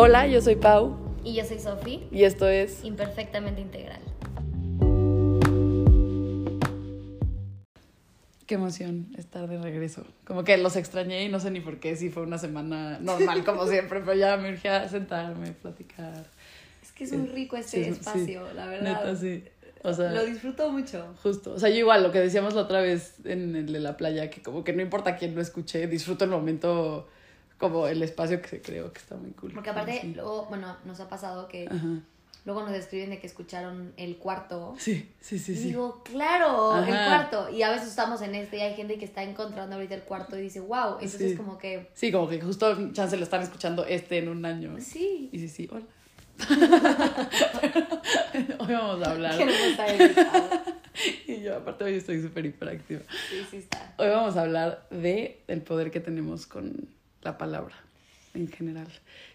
Hola, yo soy Pau Y yo soy Sofi, y esto es imperfectamente integral. Qué emoción estar de regreso. Como que los extrañé y no sé ni por qué, si fue una semana normal como siempre, pero ya me urgía a sentarme, platicar. Es que es un Sí, rico este sí, espacio, la verdad. Neta, sí. O sea, Lo disfruto mucho. justo. O sea, yo igual, lo que decíamos la otra vez en el de la playa, que como que no importa quién lo escuche, disfruto el momento, como el espacio que se creó, que está muy cool. Porque aparte, Sí. luego, bueno, nos ha pasado que Ajá. luego nos escriben de que escucharon el cuarto. Sí, sí, sí, Y sí. digo, claro, el cuarto. Y a veces estamos en este y hay gente que está encontrando ahorita el cuarto y dice, wow. Entonces, Sí. como que, Sí, como que justo chance lo están escuchando este en un año. sí. Y sí, sí, hola. hoy vamos a hablar. Y yo, aparte, hoy estoy súper hiperactiva. Sí, sí está. Hoy vamos a hablar de el poder que tenemos con la palabra en general.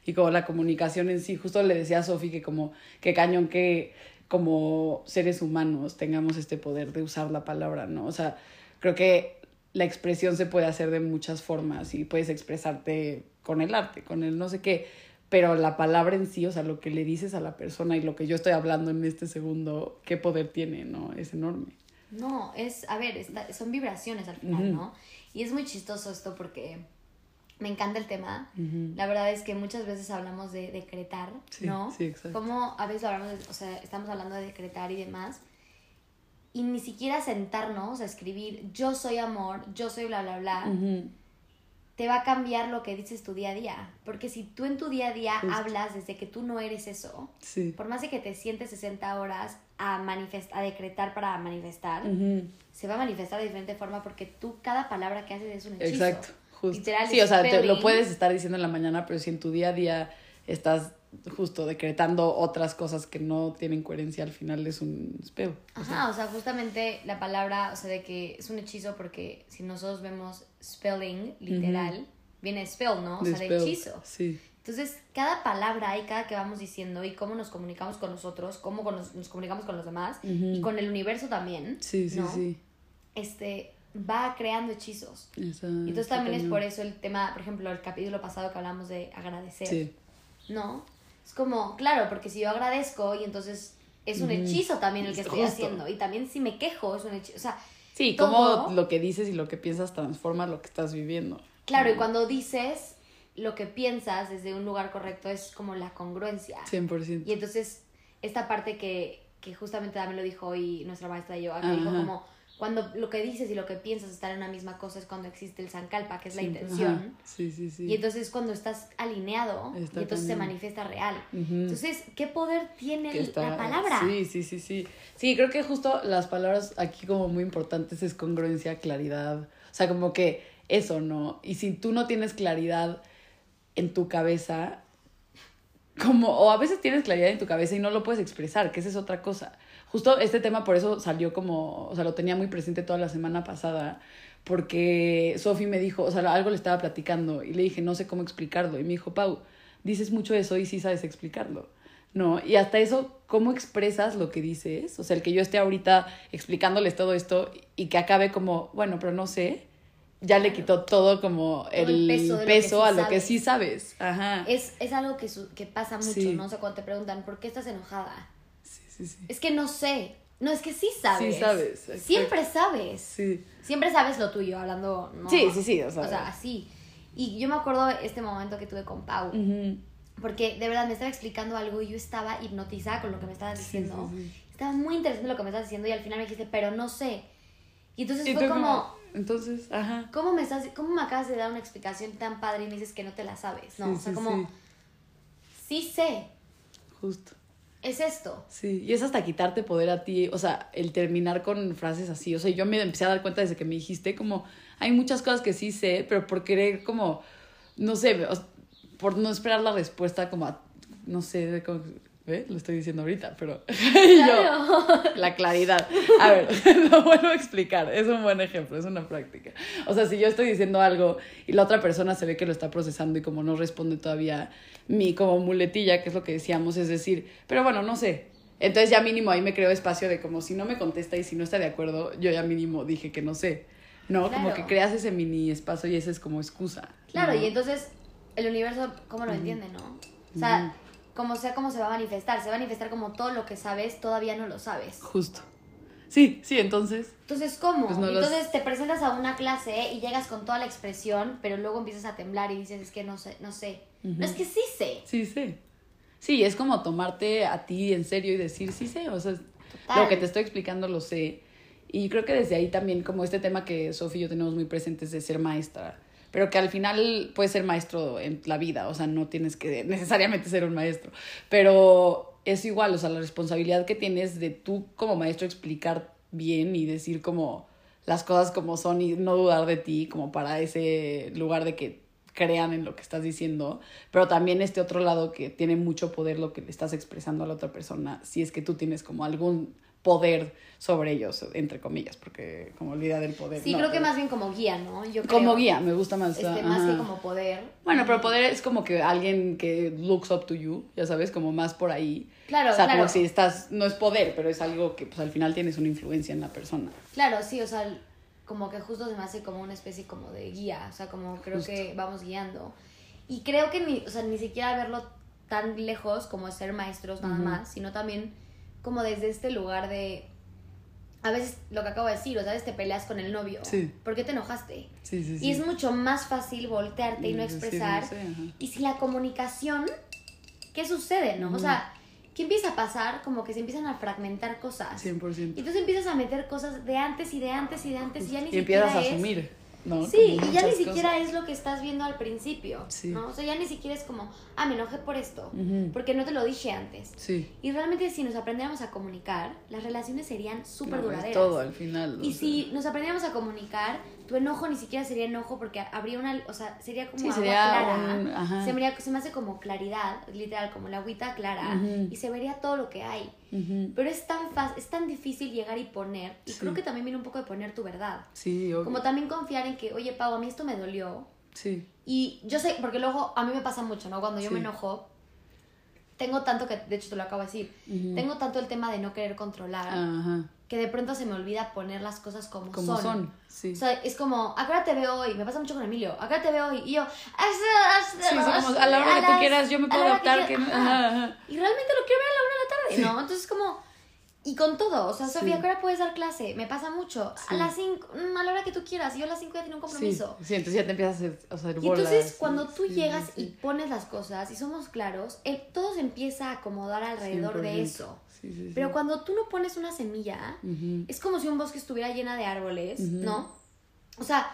Y como la comunicación en sí. Justo le decía a Sofi que como, que cañón que como seres humanos tengamos este poder de usar la palabra, ¿no? O sea, creo que la expresión se puede hacer de muchas formas y puedes expresarte con el arte, con el no sé qué, pero la palabra en sí, o sea, lo que le dices a la persona y lo que yo estoy hablando en este segundo, qué poder tiene, ¿no? Es enorme. No, es, a ver, está- son vibraciones al final. ¿no? Y es muy chistoso esto porque me encanta el tema. La verdad es que muchas veces hablamos de decretar, Sí, ¿no? sí, exacto. Como a veces hablamos, de- o sea, estamos hablando de decretar y demás. Y ni siquiera sentarnos a escribir yo soy amor, yo soy bla, bla, bla, te va a cambiar lo que dices tu día a día. Porque si tú en tu día a día Justo. hablas desde que tú no eres eso, Sí. por más de que te sientes 60 horas a, manifest a decretar para manifestar, se va a manifestar de diferente forma porque tú cada palabra que haces es un hechizo. Exacto, justo. Literal, sí, o sea, te- lo puedes estar diciendo en la mañana, pero si en tu día a día estás justo decretando otras cosas que no tienen coherencia, al final es un spell. O sea, Ajá, o sea, justamente la palabra, o sea, de que es un hechizo porque si nosotros vemos spelling, literal, viene spell, ¿no? O sea, de hechizo. Sí, Entonces, cada palabra y cada que vamos diciendo y cómo nos comunicamos con nosotros, cómo nos, nos comunicamos con los demás y con el universo también, sí, sí, ¿no? sí. Este, va creando hechizos. Y entonces también es por eso el tema, por ejemplo, el capítulo pasado que hablamos de agradecer. Sí, ¿no? Es como, claro, porque si yo agradezco y entonces es un hechizo también el que estoy Justo. haciendo. Y también si me quejo es un hechizo. O sea, sí Todo- cómo lo que dices y lo que piensas transforma lo que estás viviendo. claro, y cuando dices lo que piensas desde un lugar correcto es como la congruencia. 100%. Y entonces, esta parte que, que justamente también lo dijo hoy nuestra maestra yoga, que dijo como, cuando lo que dices y lo que piensas están en una misma cosa es cuando existe el sankalpa, que es la intención. ajá. Sí, sí, sí. Y entonces cuando estás alineado, Está y entonces se manifiesta real. Entonces, ¿qué poder tiene que está- la palabra? Sí, sí, sí, sí. Sí, creo que justo las palabras aquí como muy importantes es congruencia, claridad. O sea, como que eso, ¿no? Y si tú no tienes claridad en tu cabeza, como, o a veces tienes claridad en tu cabeza y no lo puedes expresar, que esa es otra cosa. Justo este tema por eso salió como, o sea, lo tenía muy presente toda la semana pasada, porque Sofi me dijo, o sea, algo le estaba platicando y le dije, no sé cómo explicarlo. Y me dijo, Pau, dices mucho eso y sí sabes explicarlo. No, y hasta eso, ¿cómo expresas lo que dices? O sea, el que yo esté ahorita explicándoles todo esto y que acabe como, bueno, pero no sé, ya le quitó todo como el, el peso peso, de lo que sí a lo que sí sabes. Ajá. Es, es algo que, su- que pasa mucho, Sí. ¿no? O sea, cuando te preguntan, ¿por qué estás enojada? Sí, sí, sí. Es que no sé. No, es que sí sabes. Sí sabes, exacto. Siempre sabes. Sí. Siempre sabes lo tuyo, hablando. ¿no? Sí, sí, sí, o O sea. así. Y yo me acuerdo este momento que tuve con Pau. Porque de verdad me estaba explicando algo y yo estaba hipnotizada con lo que me estabas diciendo. sí, sí. Estaba muy interesante lo que me estabas diciendo y al final me dijiste, pero no sé. Y entonces Y fue como, Entonces, ajá. ¿cómo me, estás, ¿cómo me acabas de dar una explicación tan padre y me dices que no te la sabes? No, Sí, o sea, sí, como, sí. sí sé, Justo. Es esto. Sí, y es hasta quitarte poder a ti, o sea, el terminar con frases así, o sea, yo me empecé a dar cuenta desde que me dijiste como, hay muchas cosas que sí sé, pero por querer como, no sé, por no esperar la respuesta como a, no sé, de cómo- ¿ve? Lo estoy diciendo ahorita, pero y yo, Claro. la claridad. A ver, lo vuelvo a explicar. Es un buen ejemplo, es una práctica. O sea, si yo estoy diciendo algo y la otra persona se ve que lo está procesando y como no responde todavía, mi como muletilla, que es lo que decíamos, es decir, pero bueno, no sé. Entonces ya mínimo ahí me creo espacio de como si no me contesta y si no está de acuerdo, yo ya mínimo dije que no sé. No, como que creas ese mini espacio y ese es como excusa. Claro, ¿no? y entonces el universo, ¿cómo lo entiende, no? O sea, como sea cómo se va a manifestar, se va a manifestar como todo lo que sabes, todavía no lo sabes. Justo. Sí, sí, entonces. Entonces, ¿cómo? Pues no los- Entonces te presentas a una clase y llegas con toda la expresión, pero luego empiezas a temblar y dices, es que no sé, no sé. No, es que sí sé. Sí, sí. Sí, es como tomarte a ti en serio y decir, sí sé, o sea, Total. lo que te estoy explicando lo sé. Y creo que desde ahí también, como este tema que Sofía y yo tenemos muy presentes de ser maestra, pero que al final puedes ser maestro en la vida, o sea, no tienes que necesariamente ser un maestro, pero es igual, o sea, la responsabilidad que tienes de tú como maestro explicar bien y decir como las cosas como son y no dudar de ti como para ese lugar de que crean en lo que estás diciendo, pero también este otro lado que tiene mucho poder lo que le estás expresando a la otra persona, si es que tú tienes como algún poder sobre ellos, entre comillas, porque como la idea del poder. Sí, no, creo que más bien como guía, ¿no? Yo Como guía, me gusta más. Este, más que como poder. Bueno, pero poder es como que alguien que looks up to you, ya sabes, como más por ahí. Claro, o sea, claro. como si estás, no es poder, pero es algo que pues al final tienes una influencia en la persona. Claro, sí, o sea, como que justo se me hace como una especie como de guía, o sea, como creo Justo. que vamos guiando. Y creo que ni, o sea, ni siquiera verlo tan lejos como ser maestros nada más, sino también como desde este lugar de a veces lo que acabo de decir, o sabes, te peleas con el novio. Sí. ¿Por qué te enojaste? Sí, sí, sí. Y es mucho más fácil voltearte y no expresar. no sé. Y si la comunicación, ¿qué sucede, no? O sea, ¿qué empieza a pasar? Como que se empiezan a fragmentar cosas. 100%. Y entonces empiezas a meter cosas de antes y de antes y de antes y ya ni y empiezas siquiera a es... asumir, ¿no? Sí, y ya ni siquiera cosas. es lo que estás viendo al principio, Sí. ¿no? O sea, ya ni siquiera es como, ah, me enojé por esto, porque no te lo dije antes. Sí. Y realmente si nos aprendiéramos a comunicar, las relaciones serían súper No, es duraderas. todo al final. Y sea. si nos aprendiéramos a comunicar, tu enojo ni siquiera sería enojo porque habría una, o sea, sería como Sí, agua sería clara. un- ajá. se, vería- se me hace como claridad, literal, como la agüita clara, y se vería todo lo que hay. Ujú. Pero es tan fácil, es tan difícil llegar y poner, y Sí. creo que también viene un poco de poner tu verdad. Sí, obvio. Como también confiar en que, oye, Pau, a mí esto me dolió. Sí. Y yo sé, porque luego a mí me pasa mucho, ¿no? Cuando yo Sí. me enojo, tengo tanto que, de hecho te lo acabo de decir, Ujú. tengo tanto el tema de no querer controlar, Ajá. que de pronto se me olvida poner las cosas como, Como son. son. Sí. O sea, es como, ¿a qué hora te veo hoy? Me pasa mucho con Emilio. ¿A qué hora te veo hoy? Y yo, Sí, como a la hora que tú quieras, yo me puedo adaptar. Que... Ajá. Y realmente lo quiero ver a la una de Sí. ¿no? Entonces, como. Y con todo, o sea, Sí. Sofía, ¿a qué hora puedes dar clase? Me pasa mucho. Sí. A las 5, a la hora que tú quieras. Y yo a las 5 ya tengo un compromiso. Sí, sí, entonces ya te empiezas a hacer, a hacer Y bolas. entonces, sí, cuando tú sí, llegas sí, y pones las cosas y somos claros, el- todo se empieza a acomodar alrededor de 100%. eso. Sí, sí, sí. Pero cuando tú no pones una semilla, es como si un bosque estuviera llena de árboles. ¿no? O sea,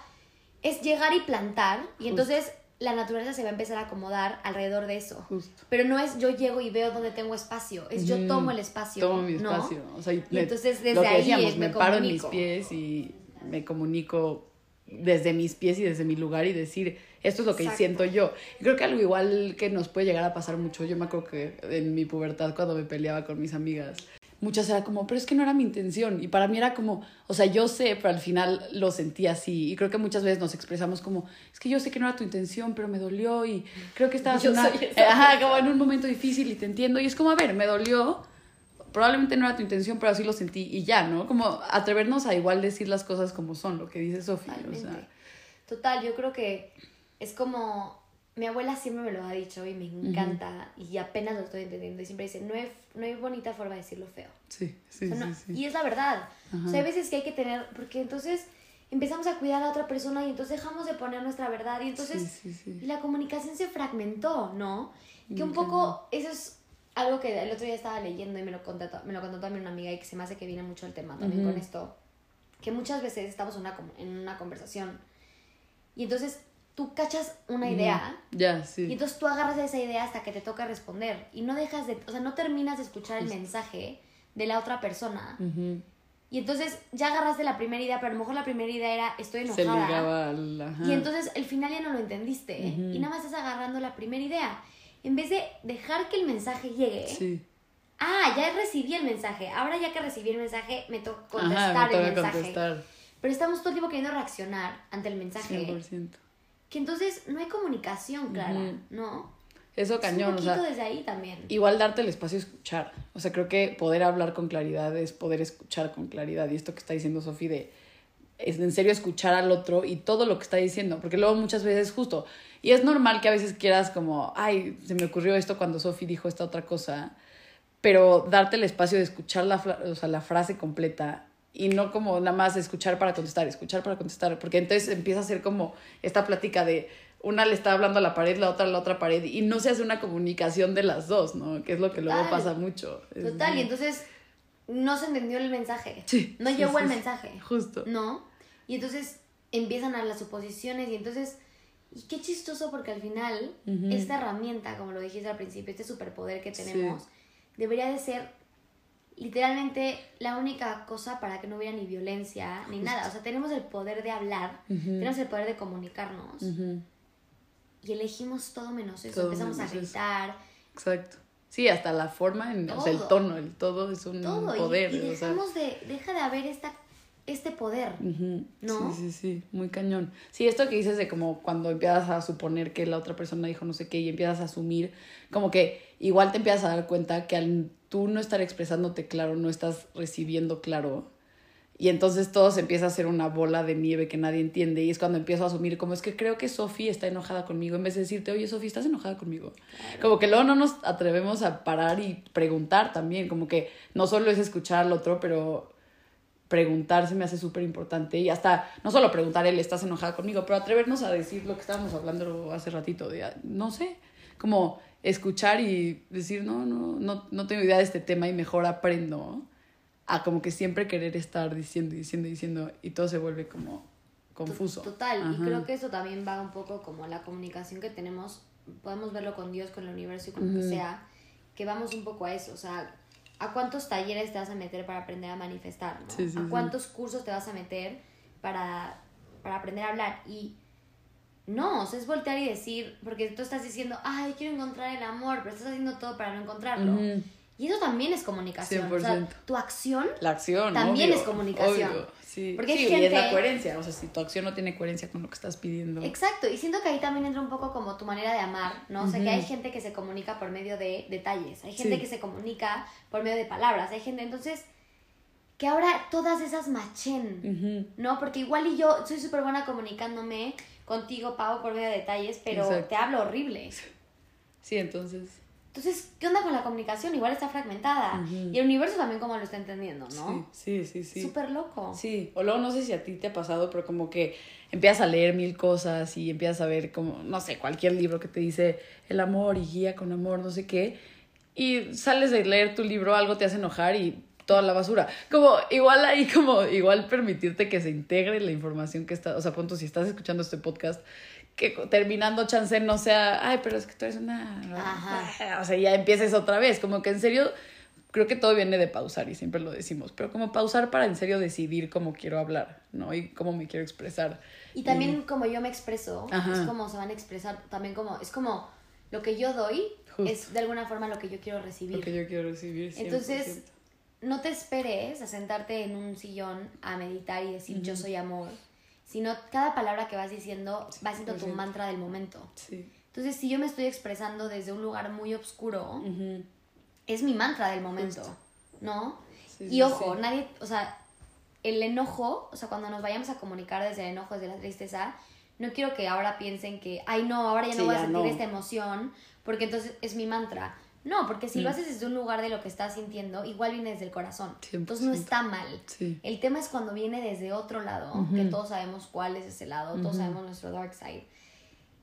es llegar y plantar y Justo. entonces la naturaleza se va a empezar a acomodar alrededor de eso. Justo. Pero no es yo llego y veo dónde tengo espacio, es yo tomo el espacio. Tomo mi ¿no? espacio. O sea, y entonces desde lo que ahí decíamos, me, me paro en mis pies y me comunico desde mis pies y desde mi lugar y decir, esto es lo que Exacto. siento yo. Y creo que algo igual que nos puede llegar a pasar mucho, yo me acuerdo que en mi pubertad cuando me peleaba con mis amigas, muchas era como, pero es que no era mi intención. Y para mí era como, o sea, yo sé, pero al final lo sentí así. Y creo que muchas veces nos expresamos como, es que yo sé que no era tu intención, pero me dolió y creo que estabas una- eh, ajá, como en un momento difícil y te entiendo. Y es como, a ver, me dolió. Probablemente no era tu intención, pero así lo sentí y ya, ¿no? Como atrevernos a igual decir las cosas como son, lo que dice Sofía. O Totalmente. sea, Total, yo creo que es como mi abuela siempre me lo ha dicho y me encanta y apenas lo estoy entendiendo y siempre dice, no hay, no hay bonita forma de decirlo feo. sí, sí, O sea, no- sí, sí. Y es la verdad. Ajá. O sea, hay veces que hay que tener, porque entonces empezamos a cuidar a otra persona y entonces dejamos de poner nuestra verdad y entonces Sí, la comunicación se fragmentó, ¿no? Que un poco eso es algo que el otro día estaba leyendo y me lo contó, me lo contó también una amiga y que se me hace que viene mucho el tema también Ujú. con esto. Que muchas veces estamos una, en una conversación y entonces tú cachas una idea Ya, y sí. entonces tú agarras esa idea hasta que te toca responder y no dejas de, o sea, no terminas de escuchar el mensaje de la otra persona. Ujú. Y entonces ya agarraste la primera idea, pero a lo mejor la primera idea era estoy Se enojada. ligaba al... ajá. Y entonces el final ya no lo entendiste ¿eh? Y nada más estás agarrando la primera idea. En vez de dejar que el mensaje llegue, Sí. ah, ya recibí el mensaje. Ahora ya que recibí el mensaje, me toca Ajá, contestar me el mensaje. contestar. Pero estamos todo el tiempo queriendo reaccionar ante el mensaje. 100%. Que entonces no hay comunicación clara. ¿no? Eso Es cañón, un o poquito sea, desde ahí también. igual darte el espacio a escuchar. O sea, creo que poder hablar con claridad es poder escuchar con claridad. Y esto que está diciendo Sofi de es en serio escuchar al otro y todo lo que está diciendo, porque luego muchas veces justo, y es normal que a veces quieras como, ay, se me ocurrió esto cuando Sophie dijo esta otra cosa, pero darte el espacio de escuchar la, o sea, la frase completa y no como nada más escuchar para contestar, escuchar para contestar, porque entonces empieza a ser como esta plática de una le está hablando a la pared, la otra a la otra pared, y no se hace una comunicación de las dos, ¿no? Que es lo que luego pasa mucho. Total, y entonces no se entendió el mensaje. Sí. No llegó el mensaje. Justo. ¿No? Y entonces empiezan a las suposiciones y entonces... Y qué chistoso porque al final esta herramienta, como lo dijiste al principio, este superpoder que tenemos, debería de ser literalmente la única cosa para que no hubiera ni violencia ni nada. O sea, tenemos el poder de hablar, tenemos el poder de comunicarnos y elegimos todo menos eso. Empezamos a gritar. Exacto. Sí, hasta la forma, en, o sea, el tono, el todo es un poder. Y, dejamos de, deja de haber esta, este poder, ¿no? Sí, sí, sí, muy cañón. Sí, esto que dices de como cuando empiezas a suponer que la otra persona dijo no sé qué y empiezas a asumir, como que igual te empiezas a dar cuenta que al tú no estar expresándote claro, no estás recibiendo claro y entonces todo se empieza a hacer una bola de nieve que nadie entiende. Y es cuando empiezo a asumir, como es que creo que Sofi está enojada conmigo, en vez de decirte, oye, Sofi, ¿estás enojada conmigo? Como que luego no nos atrevemos a parar y preguntar también. Como que no solo es escuchar al otro, pero preguntar se me hace súper importante. Y hasta, no solo preguntar, él, ¿estás enojada conmigo? Pero atrevernos a decir lo que estábamos hablando hace ratito, de, no sé, como escuchar y decir, no, no, no, no tengo idea de este tema y mejor aprendo a como que siempre querer estar diciendo, diciendo, diciendo y todo se vuelve como confuso. Total, y creo que eso también va un poco como la comunicación que tenemos, podemos verlo con Dios, con el universo y con lo que sea, que vamos un poco a eso, o sea, ¿a cuántos talleres te vas a meter para aprender a manifestar? ¿no? ¿A cuántos cursos te vas a meter para, para aprender a hablar? Y no, o sea, es voltear y decir, porque tú estás diciendo, ay, quiero encontrar el amor, pero estás haciendo todo para no encontrarlo. Y eso también es comunicación. O sea, tu acción, la acción también es comunicación. Sí, Porque sí, y es la coherencia. O sea, si tu acción no tiene coherencia con lo que estás pidiendo. Exacto. Y siento que ahí también entra un poco como tu manera de amar, ¿no? O sea, que hay gente que se comunica por medio de detalles. Hay gente que se comunica por medio de palabras. Hay gente, entonces, que ahora todas esas machen, ¿no? Porque igual y yo soy súper buena comunicándome contigo, Pau, por medio de detalles, pero te hablo horrible. Sí, entonces entonces, ¿qué onda con la comunicación? Igual está fragmentada. Y el universo también como lo está entendiendo, ¿no? Sí, sí, sí. Súper loco. Sí, o luego no sé si a ti te ha pasado, pero como que empiezas a leer mil cosas y empiezas a ver como, no sé, cualquier libro que te dice el amor y guía con amor, no sé qué. Y sales de leer tu libro, algo te hace enojar y toda la basura. Como igual ahí, como igual permitirte que se integre la información que está, o sea, punto, si estás escuchando este podcast que terminando chance no sea, ay, pero es que tú eres una... Ajá. O sea, ya empieces otra vez, como que en serio, creo que todo viene de pausar y siempre lo decimos, pero como pausar para en serio decidir cómo quiero hablar, ¿no? Y cómo me quiero expresar. Y también como yo me expreso, es como se van a expresar, también como, es como lo que yo doy es de alguna forma lo que yo quiero recibir. Lo que yo quiero recibir. Entonces, no te esperes a sentarte en un sillón a meditar y decir yo soy amor sino cada palabra que vas diciendo va siendo tu mantra del momento. Entonces, si yo me estoy expresando desde un lugar muy oscuro, es mi mantra del momento, ¿no? y ojo, nadie, o sea, el enojo, o sea, cuando nos vayamos a comunicar desde el enojo, desde la tristeza, no quiero que ahora piensen que, ay, no, ahora ya no voy a sentir esta emoción, porque entonces es mi mantra. No, porque si lo mm. haces desde un lugar de lo que estás sintiendo, igual viene desde el corazón. Entonces no está mal. El tema es cuando viene desde otro lado, que todos sabemos cuál es ese lado, todos sabemos nuestro dark side.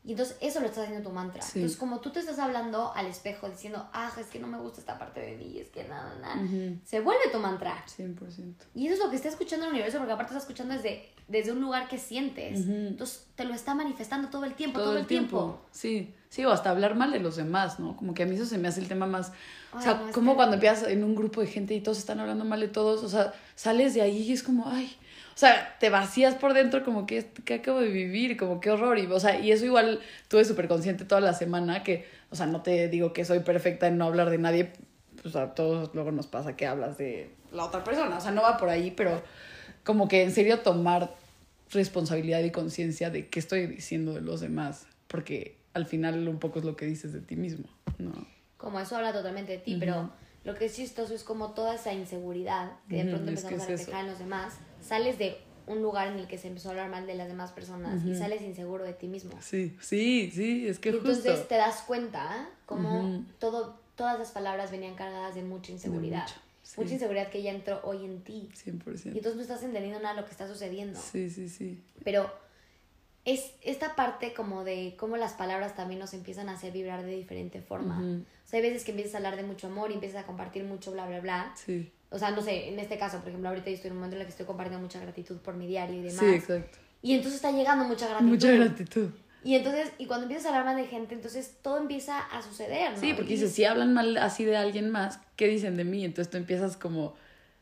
Y entonces eso lo estás haciendo tu mantra. Entonces, como tú te estás hablando al espejo diciendo, ah, es que no me gusta esta parte de mí, es que nada, nada, se vuelve tu mantra. 100%. Y eso es lo que está escuchando el universo, porque aparte está escuchando desde, desde un lugar que sientes. Entonces, te lo está manifestando todo el tiempo, todo, el tiempo. Sí, sí, o hasta hablar mal de los demás, ¿no? Como que a mí eso se me hace el tema más... o sea, como cuando empiezas en un grupo de gente y todos están hablando mal de todos, o sea, sales de ahí y es como, ay o sea, te vacías por dentro como que, ¿qué acabo de vivir? Como qué horror. Y, o sea, y eso igual tuve súper consciente toda la semana que, o sea, no te digo que soy perfecta en no hablar de nadie. Pues a todos luego nos pasa que hablas de la otra persona. O sea, no va por ahí, pero como que en serio tomar responsabilidad y conciencia de qué estoy diciendo de los demás. Porque al final un poco es lo que dices de ti mismo, ¿no? Como eso habla totalmente de ti, pero lo que es chistoso es como toda esa inseguridad que de pronto empezamos a reflejar en los demás, sales de un lugar en el que se empezó a hablar mal de las demás personas y sales inseguro de ti mismo. Sí, sí, sí, es que y entonces te das cuenta como todo, todas las palabras venían cargadas de mucha inseguridad. Mucha inseguridad que ya entró hoy en ti. 100%. Y entonces no estás entendiendo nada de lo que está sucediendo. Sí, sí, sí. Pero es esta parte como de cómo las palabras también nos empiezan a hacer vibrar de diferente forma. O sea, hay veces que empiezas a hablar de mucho amor y empiezas a compartir mucho bla, bla, bla. Sí. O sea, no sé, en este caso, por ejemplo, ahorita yo estoy en un momento en el que estoy compartiendo mucha gratitud por mi diario y demás. Sí, exacto. Y entonces está llegando mucha gratitud. Mucha gratitud. Y entonces, y cuando empiezas a hablar mal de gente, entonces todo empieza a suceder, ¿no? Sí, porque dices, si hablan mal así de alguien más, ¿qué dicen de mí? Entonces tú empiezas como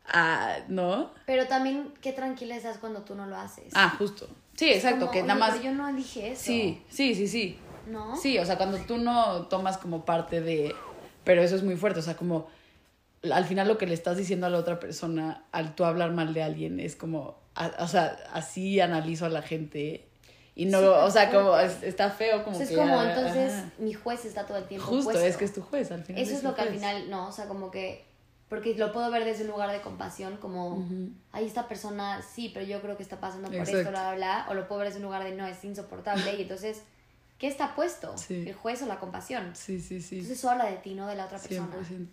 a, ¿no? Pero también, qué tranquila estás cuando tú no lo haces. Ah, justo. Sí, exacto, que nada más... yo no dije eso. Sí, sí, sí, sí. ¿No? Sí, o sea, cuando tú no tomas como parte de... Pero eso es muy fuerte, o sea, como al final lo que le estás diciendo a la otra persona al tú hablar mal de alguien es como, o sea, así analizo a la gente y no, o sea, como está feo como Es como, entonces, mi juez está todo el tiempo Justo, es que es tu juez al final. Eso es, lo que al final, no, o sea, como que, porque lo puedo ver desde un lugar de compasión, como, ahí esta persona, sí, pero yo creo que está pasando por esto, bla, bla, bla, o lo puedo ver desde un lugar de, no, es insoportable, y entonces, ¿qué está puesto? ¿El juez o la compasión? Sí, sí, sí. Entonces eso habla de ti, no de la otra persona. 100%.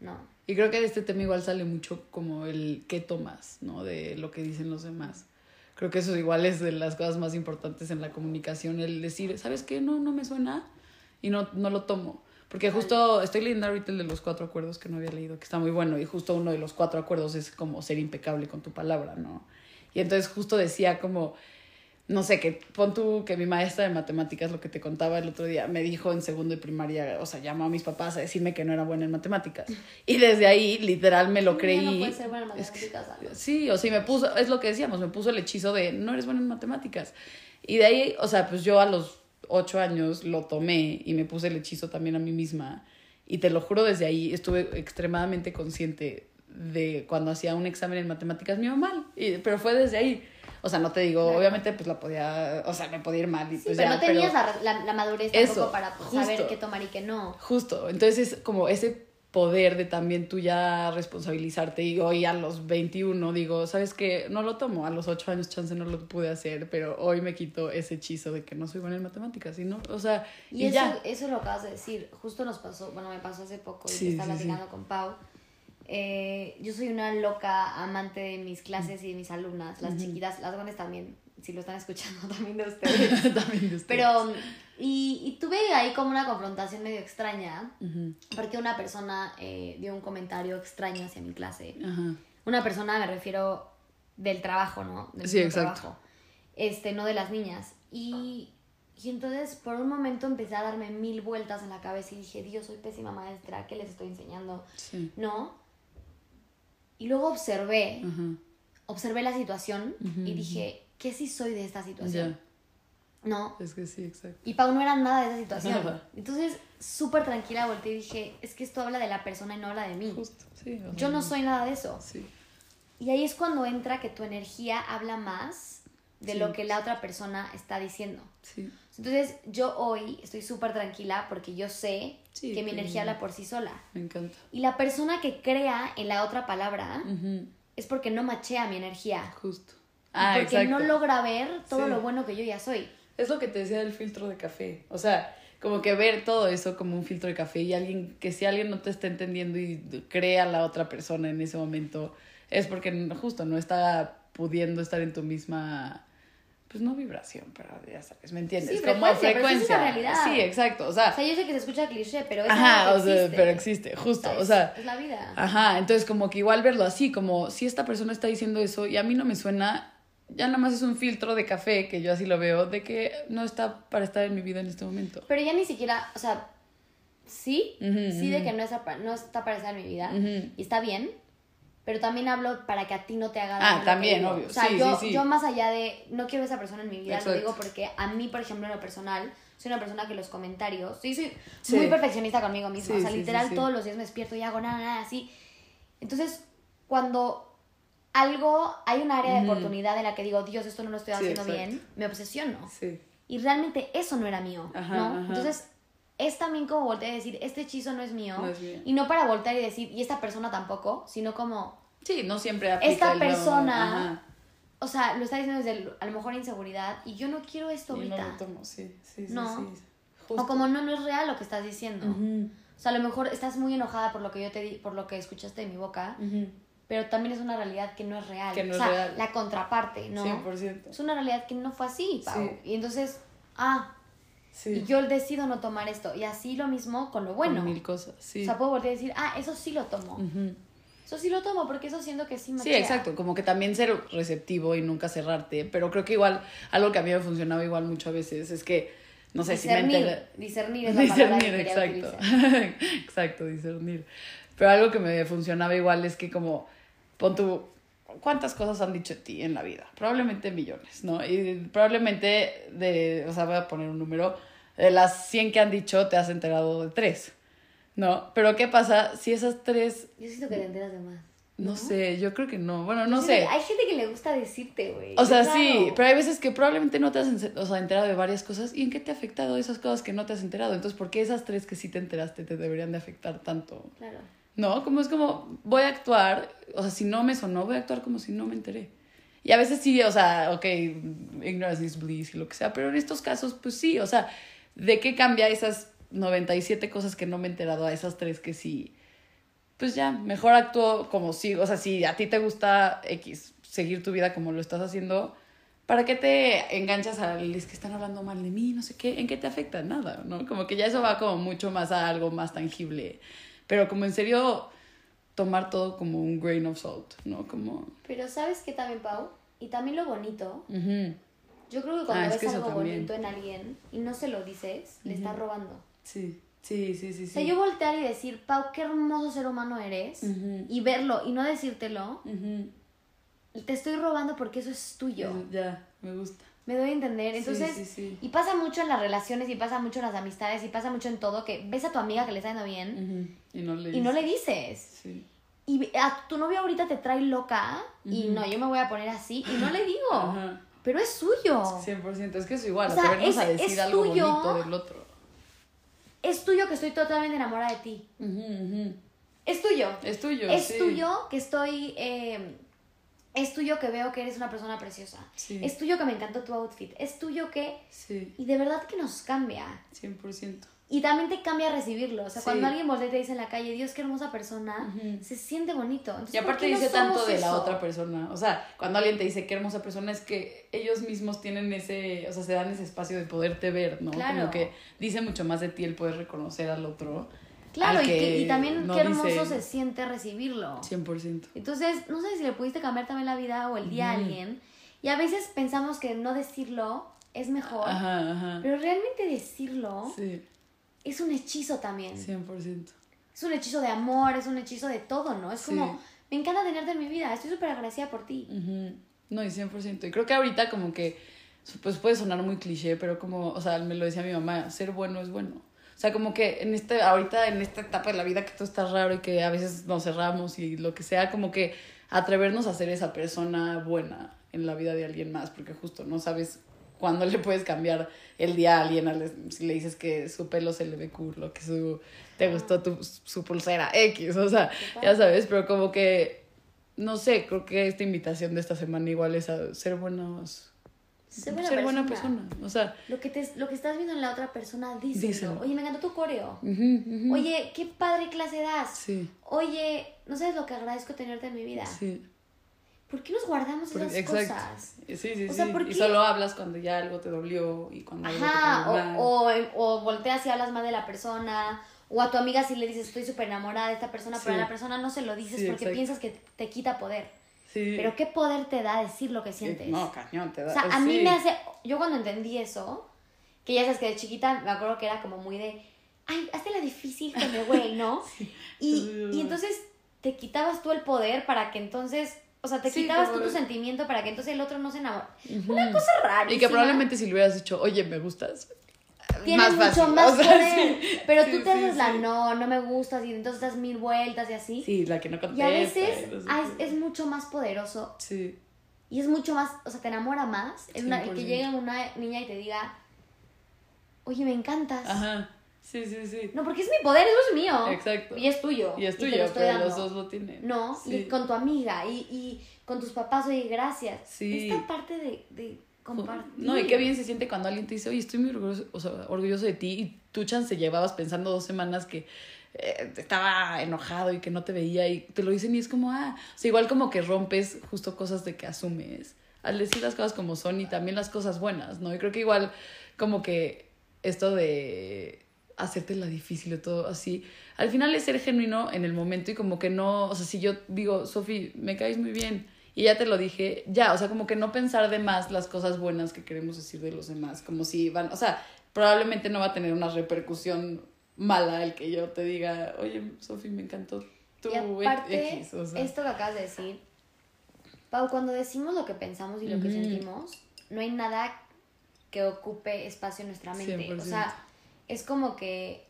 No. Y creo que de este tema igual sale mucho como el qué tomas, ¿no? De lo que dicen los demás. Creo que eso igual es de las cosas más importantes en la comunicación, el decir, ¿sabes qué? No, no me suena y no, no lo tomo. Porque justo estoy leyendo ahorita el de los cuatro acuerdos que no había leído, que está muy bueno, y justo uno de los cuatro acuerdos es como ser impecable con tu palabra, ¿no? Y entonces justo decía como no sé, que pon tú que mi maestra de matemáticas, lo que te contaba el otro día, me dijo en segundo de primaria, o sea, llamó a mis papás a decirme que no era buena en matemáticas. Y desde ahí, literal, me lo creí. No puede ser buena en matemáticas. sí, o sea, me puso, es lo que decíamos, me puso el hechizo de no eres buena en matemáticas. Y de ahí, o sea, pues yo a los ocho años lo tomé y me puse el hechizo también a mí misma. Y te lo juro, desde ahí estuve extremadamente consciente de cuando hacía un examen en matemáticas me iba mal. Y, pero fue desde ahí. O sea, no te digo, obviamente pues la podía, o sea, me podía ir mal. Y, pues, pero no tenías La, la, madurez tampoco para saber qué tomar y qué no. Justo, entonces es como ese poder de también tú ya responsabilizarte y hoy a los 21 digo, ¿sabes qué? No lo tomo, a los 8 años chance no lo pude hacer, pero hoy me quito ese hechizo de que no soy buena en matemáticas, y no, o sea, y, eso, ya. eso lo acabas de decir, justo nos pasó, bueno, me pasó hace poco y estaba platicando con Pau, eh, yo soy una loca amante de mis clases y de mis alumnas, las chiquitas, las grandes también, si lo están escuchando, también de ustedes. también de ustedes. Pero, y, y, tuve ahí como una confrontación medio extraña, porque una persona eh, dio un comentario extraño hacia mi clase. Una persona, me refiero del trabajo, ¿no? Del sí, exacto. Trabajo. Este, no de las niñas. Y, y entonces por un momento empecé a darme mil vueltas en la cabeza y dije, Dios, soy pésima maestra, ¿qué les estoy enseñando? Sí. ¿No? Y luego observé, observé la situación y dije, ¿qué si soy de esta situación? ¿No? Es que sí, exacto. Y Pau no era nada de esa situación. Entonces, súper tranquila volteé y dije, es que esto habla de la persona y no habla de mí. Justo, sí. Yo no soy nada de eso. Sí. Y ahí es cuando entra que tu energía habla más de lo que la otra persona está diciendo. Sí. Entonces, yo hoy estoy súper tranquila porque yo sé que mi energía habla por sí sola. Me encanta. Y la persona que crea en la otra palabra es porque no machea mi energía. Justo. Ah, porque no logra ver todo lo bueno que yo ya soy. Es lo que te decía del filtro de café. O sea, como que ver todo eso como un filtro de café y alguien que si alguien no te está entendiendo y crea a la otra persona en ese momento es porque justo no está pudiendo estar en tu misma pues no vibración, pero ya sabes, ¿me entiendes? Sí, como frecuencia. realidad. Sí, exacto, o sea. O sea, yo sé que se escucha cliché, pero es Ajá, o sea, pero existe, justo, o sea, es, la vida. Ajá, entonces como que igual verlo así, como si esta persona está diciendo eso y a mí no me suena, ya nada más es un filtro de café, que yo así lo veo, de que no está para estar en mi vida en este momento. Pero ya ni siquiera, o sea, sí, sí de que no está, no está para estar en mi vida, y está bien, pero también hablo para que a ti no te haga daño. Ah, también, obvio. O sea, yo, yo más allá de, no quiero esa persona en mi vida, lo digo porque a mí, por ejemplo, en lo personal, soy una persona que los comentarios, sí, soy muy perfeccionista conmigo misma, o sea, literal todos los días me despierto y hago nada, nada, así. Entonces, cuando algo, hay un área de oportunidad en la que digo, Dios, esto no lo estoy haciendo bien, me obsesiono. Sí. Y realmente eso no era mío, ¿no? Entonces, es también como voltear y decir, este hechizo no es, mío, Y no para voltear y decir, y esta persona tampoco, sino como... Sí, no siempre Esta persona o sea, lo está diciendo desde a lo mejor inseguridad y yo no quiero esto ahorita. no lo tomo, sí, sí, sí. No. O como no, no es real lo que estás diciendo. O sea, a lo mejor estás muy enojada por lo que yo te di, por lo que escuchaste de mi boca, pero también es una realidad que no es real. Que no o sea, es real. la contraparte, ¿no? 100%. Es una realidad que no fue así, Pau. Y entonces, ah, sí. y yo decido no tomar esto. Y así lo mismo con lo bueno. Con mil cosas, sí. O sea, puedo volver a decir, ah, eso sí lo tomo. Eso sí lo tomo porque eso siento que sí me Sí, exacto, como que también ser receptivo y nunca cerrarte, pero creo que igual algo que a mí me funcionaba igual mucho a veces es que no sé si me Discernir es la discernir, exacto. exacto, discernir. Pero algo que me funcionaba igual es que como pon tu cuántas cosas han dicho de ti en la vida, probablemente millones, ¿no? Y probablemente de, o sea, voy a poner un número, de las 100 que han dicho te has enterado de tres. No, pero ¿qué pasa si esas tres... Yo siento que te enteras de más. No, sé, yo creo que no. Bueno, no sé. Hay gente que le gusta decirte, güey. O sea, sí, pero hay veces que probablemente no te has o sea, enterado de varias cosas. ¿Y en qué te ha afectado esas cosas que no te has enterado? Entonces, ¿por qué esas tres que sí te enteraste te deberían de afectar tanto? Claro. No, como es como, voy a actuar, o sea, si no me sonó, voy a actuar como si no me enteré. Y a veces sí, o sea, ok, ignorance is bliss y lo que sea, pero en estos casos, pues sí, o sea, ¿de qué cambia esas 97 cosas que no me he enterado a esas tres que sí, pues ya, mejor actúo como si, o sea, si a ti te gusta X, seguir tu vida como lo estás haciendo, ¿para qué te enganchas a los que están hablando mal de mí? No sé qué, ¿en qué te afecta? Nada, ¿no? Como que ya eso va como mucho más a algo más tangible. Pero como en serio, tomar todo como un grain of salt, ¿no? Como... Pero ¿sabes qué también, Pau? Y también lo bonito. Yo creo que cuando ah, ves algo bonito en alguien y no se lo dices, le estás robando. Sí, sí, sí, sí. O sea, yo voltear y decir, Pau, qué hermoso ser humano eres, y verlo y no decírtelo, te estoy robando porque eso es tuyo. Ya, me gusta. Me doy a entender. Entonces, y pasa mucho en las relaciones, y pasa mucho en las amistades, y pasa mucho en todo, que ves a tu amiga que le está yendo bien y, no le y no le dices. Sí. Y a tu novio ahorita te trae loca, y no, yo me voy a poner así, y no le digo. Pero es suyo. 100%, es que es igual, o sea, es, a decir algo bonito del otro es tuyo que estoy totalmente enamorada de ti. Es tuyo. Es tuyo. Es tuyo que estoy... Eh, es tuyo que veo que eres una persona preciosa. Es tuyo que me encantó tu outfit. Es tuyo que... Sí. Y de verdad que nos cambia. 100%. Y también te cambia recibirlo. O sea, cuando alguien voltea y te dice en la calle, Dios, qué hermosa persona, se siente bonito. y aparte dice tanto de la otra persona. O sea, cuando alguien te dice qué hermosa persona, es que ellos mismos tienen ese, o sea, se dan ese espacio de poderte ver, ¿no? Claro. Como que dice mucho más de ti el poder reconocer al otro. Claro, y, también qué hermoso se siente recibirlo. 100%. Entonces, no sé si le pudiste cambiar también la vida o el día a alguien. Y a veces pensamos que no decirlo es mejor. Ajá, ajá. Pero realmente decirlo sí es un hechizo también. 100%. Es un hechizo de amor, es un hechizo de todo, ¿no? Es como, me encanta tenerte en mi vida, estoy súper agradecida por ti. No, y 100%. Y creo que ahorita como que, pues puede sonar muy cliché, pero como, o sea, me lo decía mi mamá, ser bueno es bueno. O sea, como que en este, ahorita en esta etapa de la vida que todo está raro y que a veces nos cerramos y lo que sea, como que atrevernos a ser esa persona buena en la vida de alguien más, porque justo no sabes cuándo le puedes cambiar el día a alguien si le dices que su pelo se le ve curlo, que su te gustó tu, su pulsera X, o sea, ya sabes, pero como que no sé, creo que esta invitación de esta semana igual es a ser buenos ser buena, persona. O sea, lo que, te, lo que estás viendo en la otra persona, díselo. Oye, me encantó tu coreo. Oye, qué padre clase das. Sí. Oye, no sabes lo que agradezco tenerte en mi vida. Sí. ¿por qué nos guardamos esas cosas? Sí, sí, sí. Y solo hablas cuando ya algo te dolió y cuando algo te o, o, o, volteas y hablas mal de la persona. O a tu amiga si le dices, estoy súper enamorada de esta persona, pero a la persona no se lo dices porque piensas que te quita poder. Sí. Pero ¿qué poder te da decir lo que sientes? No, cañón, te da. O sea, a mí me hace... Yo cuando entendí eso, que ya sabes que de chiquita me acuerdo que era como muy de... Ay, hazte la difícil con el güey, ¿no? y, y entonces te quitabas tú el poder para que entonces o sea, te quitabas tú tu sentimiento para que entonces el otro no se enamore. Una cosa rara. Y que probablemente si le hubieras dicho, oye, me gustas. Tienes mucho más poder. pero tú te haces la no, no me gustas y entonces das mil vueltas y así. Sí, la que no contesta. Y a veces es, mucho más poderoso. Sí. Y es mucho más, o sea, te enamora más. Es una, que llegue una niña y te diga, oye, me encantas. Ajá. Sí, sí, sí. No, porque es mi poder, eso es mío. Exacto. Y es tuyo. Y es tuyo, pero los dos lo tienen. No, y con tu amiga y, y con tus papás, oye, gracias. Sí. Esta parte de, de No, y qué bien se siente cuando alguien te dice, oye, estoy muy orgulloso, o sea, orgulloso de ti y tú, chance, llevabas pensando dos semanas que eh, estaba enojado y que no te veía y te lo dicen y es como, ah, o sea, igual como que rompes justo cosas de que asumes al decir las cosas como son y también las cosas buenas, ¿no? Y creo que igual como que esto de hacerte la difícil y todo así, al final es ser genuino en el momento y como que no, o sea, si yo digo, Sofi, me caes muy bien y ya te lo dije, ya, o sea, como que no pensar de más las cosas buenas que queremos decir de los demás, como si van, o sea, probablemente no va a tener una repercusión mala el que yo te diga, oye, Sofi, me encantó tu y aparte, esto que acabas de decir, Pau, cuando decimos lo que pensamos y lo que sentimos, no hay nada que ocupe espacio en nuestra mente. O sea, es como que,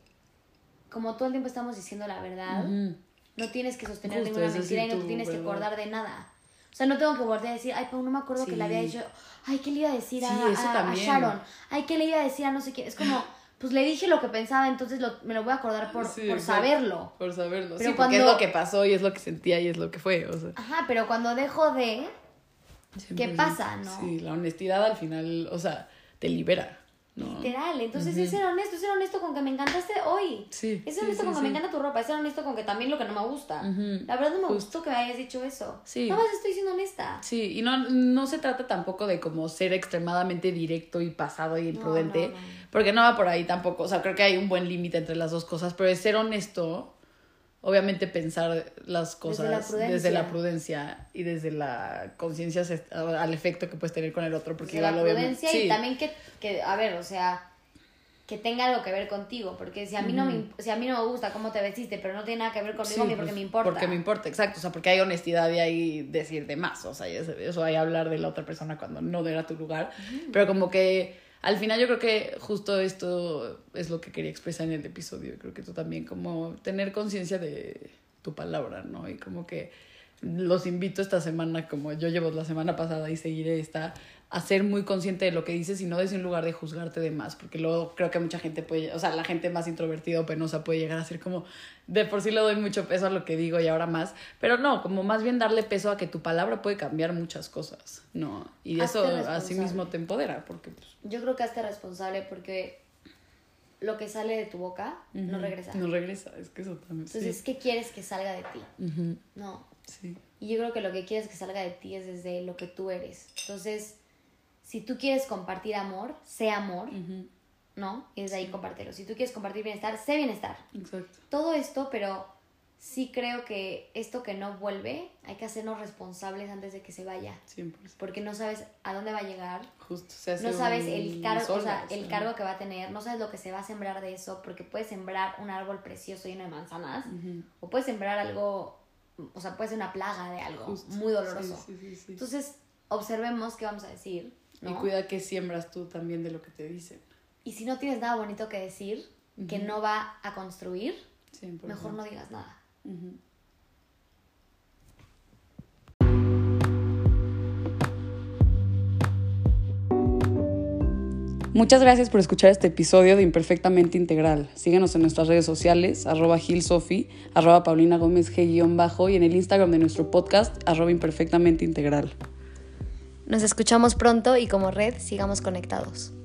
como todo el tiempo estamos diciendo la verdad, no tienes que sostener ninguna mentira y no te tienes que acordar de nada. O sea, no tengo que volver a decir, ay, Pau, no me acuerdo que le había dicho, ay, ¿qué le iba a decir a, a, Sharon? Ay, ¿qué le iba a decir a no sé quién? Es como, pues le dije lo que pensaba, entonces lo, me lo voy a acordar por, por saberlo. Por saberlo, pero sí, porque es lo que pasó y es lo que sentía y es lo que fue, o sea. Ajá, pero cuando dejo de, ¿qué pasa, no? Sí, la honestidad al final, o sea, te libera. Literal, entonces es ser honesto, es ser honesto con que me encantaste hoy. Sí. Es ser honesto con que me encanta tu ropa, es ser honesto con que también lo que no me gusta. La verdad no me gustó que me hayas dicho eso. Sí. Nada más estoy siendo honesta. Sí, y no, no se trata tampoco de como ser extremadamente directo y pasado y imprudente, porque no va por ahí tampoco. O sea, creo que hay un buen límite entre las dos cosas, pero es ser honesto obviamente pensar las cosas desde la prudencia, y desde la conciencia al efecto que puedes tener con el otro. Porque desde la prudencia y también que, que, a ver, o sea, que tenga algo que ver contigo, porque si a mí no me, si a mí no me gusta cómo te vestiste, pero no tiene nada que ver conmigo, porque pues, me importa. Porque me importa, exacto, o sea, porque hay honestidad y hay decir de más, o sea, eso hay hablar de la otra persona cuando no era tu lugar, pero como que al final yo creo que justo esto es lo que quería expresar en el episodio. Creo que tú también, como tener conciencia de tu palabra, ¿no? Y como que los invito esta semana, como yo llevo la semana pasada y seguiré esta, a ser muy consciente de lo que dices y no desde un lugar de juzgarte de más, porque luego creo que mucha gente puede, o sea, la gente más introvertida o penosa puede llegar a ser como, de por sí le doy mucho peso a lo que digo y ahora más, pero no, como más bien darle peso a que tu palabra puede cambiar muchas cosas, ¿no? Y eso así mismo te empodera, porque... Pues, Yo creo que hazte responsable porque lo que sale de tu boca no regresa. No regresa, es que eso también. Entonces, ¿qué quieres que salga de ti? No. Sí. Y yo creo que lo que quieres que salga de ti es desde lo que tú eres. Entonces, si tú quieres compartir amor, sé amor, ¿no? Y desde ahí compártelo. Si tú quieres compartir bienestar, sé bienestar. Exacto. Todo esto, pero sí creo que esto que no vuelve, hay que hacernos responsables antes de que se vaya. 100%. Porque no sabes a dónde va a llegar. Justo. no sabes el cargo, o sea, el cargo que va a tener, no sabes lo que se va a sembrar de eso, porque puedes sembrar un árbol precioso lleno de manzanas, o puedes sembrar algo, o sea, puede ser una plaga de algo muy doloroso. Entonces, observemos qué vamos a decir y cuida que siembras tú también de lo que te dicen. Y si no tienes nada bonito que decir, que no va a construir, mejor no digas nada. Muchas gracias por escuchar este episodio de Imperfectamente Integral. Síguenos en nuestras redes sociales, arroba gilsofi, arroba paulina gómez g-bajo y en el Instagram de nuestro podcast, arroba imperfectamente integral. Nos escuchamos pronto y como red sigamos conectados.